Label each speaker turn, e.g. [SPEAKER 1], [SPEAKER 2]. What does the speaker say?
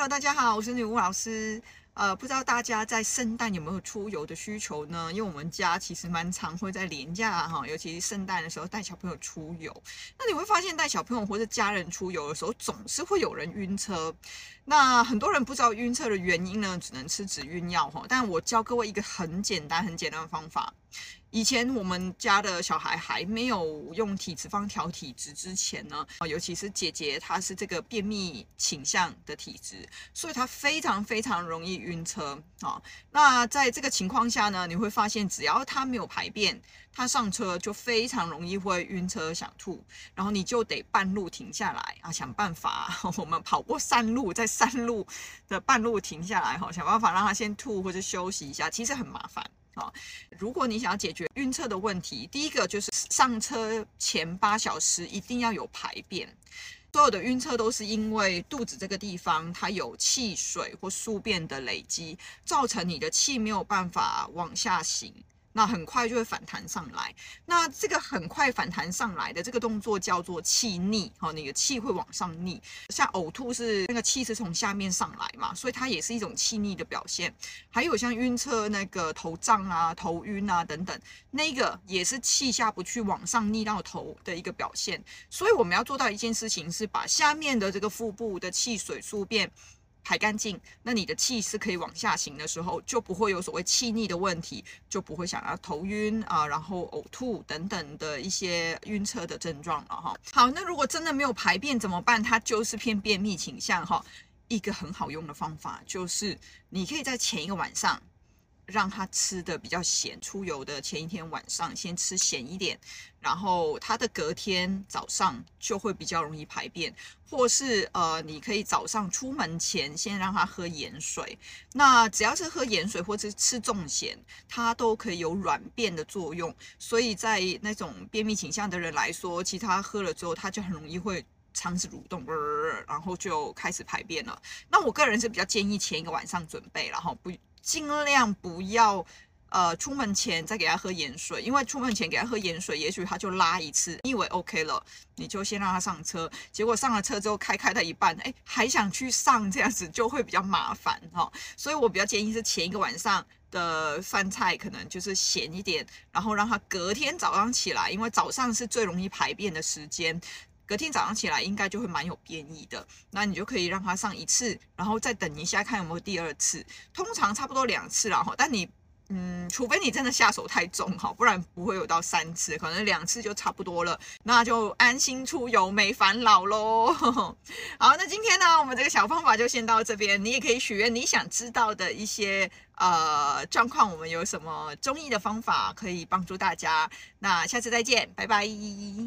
[SPEAKER 1] Hello，大家好，我是女巫老师。呃，不知道大家在圣诞有没有出游的需求呢？因为我们家其实蛮常会在年假哈，尤其是圣诞的时候带小朋友出游。那你会发现带小朋友或者家人出游的时候，总是会有人晕车。那很多人不知道晕车的原因呢，只能吃止晕药哈。但我教各位一个很简单、很简单的方法。以前我们家的小孩还没有用体脂肪调体质之前呢，尤其是姐姐，她是这个便秘倾向的体质，所以她非常非常容易晕车啊。那在这个情况下呢，你会发现只要她没有排便，她上车就非常容易会晕车想吐，然后你就得半路停下来啊，想办法我们跑过山路，在山路的半路停下来哈，想办法让她先吐或者休息一下，其实很麻烦。啊，如果你想要解决晕车的问题，第一个就是上车前八小时一定要有排便。所有的晕车都是因为肚子这个地方它有气水或宿便的累积，造成你的气没有办法往下行。那很快就会反弹上来，那这个很快反弹上来的这个动作叫做气逆，哈，你的气会往上逆。像呕吐是那个气是从下面上来嘛，所以它也是一种气逆的表现。还有像晕车那个头胀啊、头晕啊等等，那个也是气下不去往上逆到头的一个表现。所以我们要做到一件事情，是把下面的这个腹部的气水速变。排干净，那你的气是可以往下行的时候，就不会有所谓气逆的问题，就不会想要头晕啊，然后呕吐等等的一些晕车的症状了哈。好，那如果真的没有排便怎么办？它就是偏便秘倾向哈。一个很好用的方法就是，你可以在前一个晚上。让他吃的比较咸，出游的前一天晚上先吃咸一点，然后他的隔天早上就会比较容易排便，或是呃，你可以早上出门前先让他喝盐水，那只要是喝盐水或者吃重咸，它都可以有软便的作用，所以在那种便秘倾向的人来说，其实他喝了之后，他就很容易会肠子蠕动，然后就开始排便了。那我个人是比较建议前一个晚上准备，然后不。尽量不要，呃，出门前再给他喝盐水，因为出门前给他喝盐水，也许他就拉一次，你以为 OK 了，你就先让他上车，结果上了车之后开开到一半，哎，还想去上，这样子就会比较麻烦哈、所以我比较建议是前一个晚上的饭菜可能就是咸一点，然后让他隔天早上起来，因为早上是最容易排便的时间。隔天早上起来应该就会蛮有便意的，那你就可以让他上一次，然后再等一下看有没有第二次，通常差不多两次了哈。但你，嗯，除非你真的下手太重哈，不然不会有到三次，可能两次就差不多了，那就安心出游没烦恼喽。好，那今天呢，我们这个小方法就先到这边，你也可以许愿你想知道的一些呃状况，我们有什么中医的方法可以帮助大家。那下次再见，拜拜。